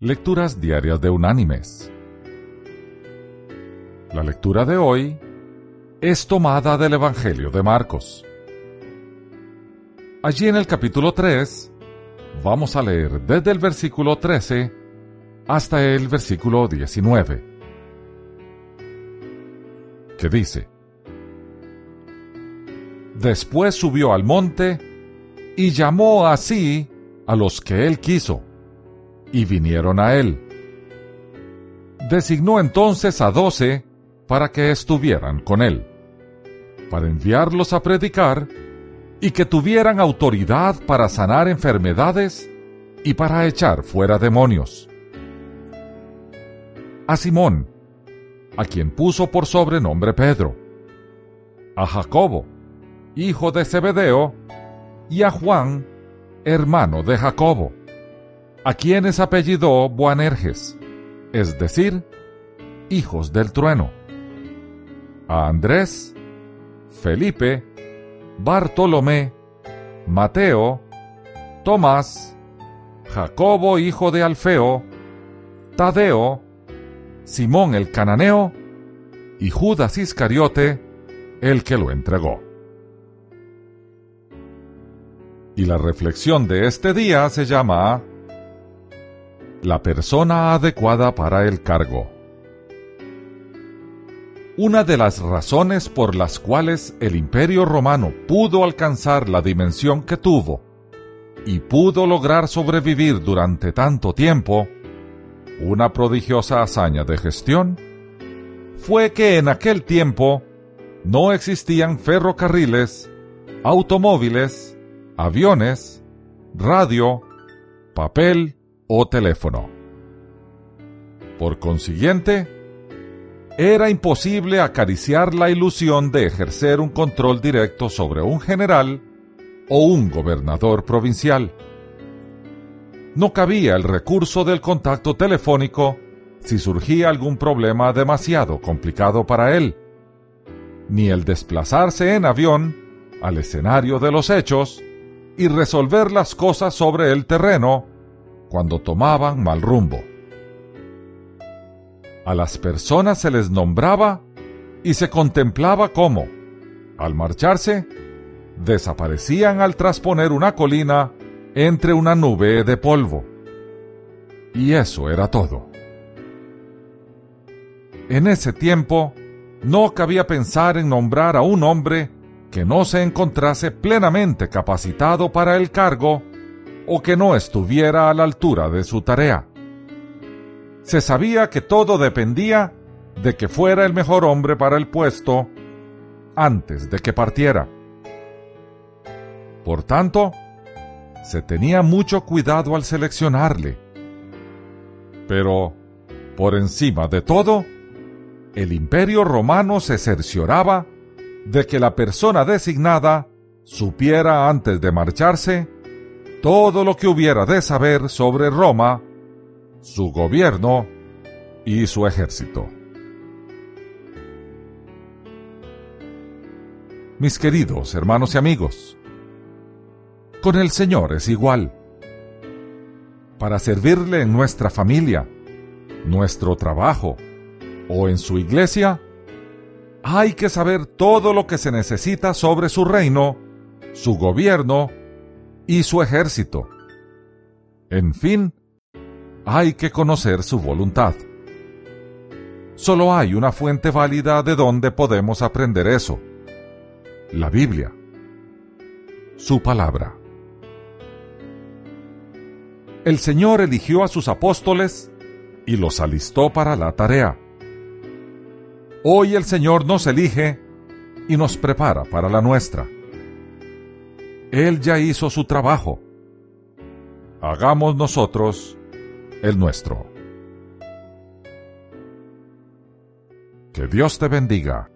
Lecturas Diarias de Unánimes. La lectura de hoy es tomada del Evangelio de Marcos. Allí en el capítulo 3 vamos a leer desde el versículo 13 hasta el versículo 19, que dice, Después subió al monte y llamó así a los que él quiso y vinieron a él. Designó entonces a doce para que estuvieran con él, para enviarlos a predicar y que tuvieran autoridad para sanar enfermedades y para echar fuera demonios. A Simón, a quien puso por sobrenombre Pedro, a Jacobo, hijo de Zebedeo, y a Juan, hermano de Jacobo a quienes apellidó Boanerges, es decir, hijos del trueno. A Andrés, Felipe, Bartolomé, Mateo, Tomás, Jacobo hijo de Alfeo, Tadeo, Simón el cananeo y Judas Iscariote, el que lo entregó. Y la reflexión de este día se llama la persona adecuada para el cargo. Una de las razones por las cuales el imperio romano pudo alcanzar la dimensión que tuvo y pudo lograr sobrevivir durante tanto tiempo, una prodigiosa hazaña de gestión, fue que en aquel tiempo no existían ferrocarriles, automóviles, aviones, radio, papel, o teléfono. Por consiguiente, era imposible acariciar la ilusión de ejercer un control directo sobre un general o un gobernador provincial. No cabía el recurso del contacto telefónico si surgía algún problema demasiado complicado para él, ni el desplazarse en avión al escenario de los hechos y resolver las cosas sobre el terreno cuando tomaban mal rumbo. A las personas se les nombraba y se contemplaba cómo, al marcharse, desaparecían al trasponer una colina entre una nube de polvo. Y eso era todo. En ese tiempo, no cabía pensar en nombrar a un hombre que no se encontrase plenamente capacitado para el cargo o que no estuviera a la altura de su tarea. Se sabía que todo dependía de que fuera el mejor hombre para el puesto antes de que partiera. Por tanto, se tenía mucho cuidado al seleccionarle. Pero, por encima de todo, el imperio romano se cercioraba de que la persona designada supiera antes de marcharse todo lo que hubiera de saber sobre Roma, su gobierno y su ejército. Mis queridos hermanos y amigos, con el Señor es igual. Para servirle en nuestra familia, nuestro trabajo o en su iglesia, hay que saber todo lo que se necesita sobre su reino, su gobierno y su ejército. En fin, hay que conocer su voluntad. Solo hay una fuente válida de donde podemos aprender eso. La Biblia. Su palabra. El Señor eligió a sus apóstoles y los alistó para la tarea. Hoy el Señor nos elige y nos prepara para la nuestra. Él ya hizo su trabajo. Hagamos nosotros el nuestro. Que Dios te bendiga.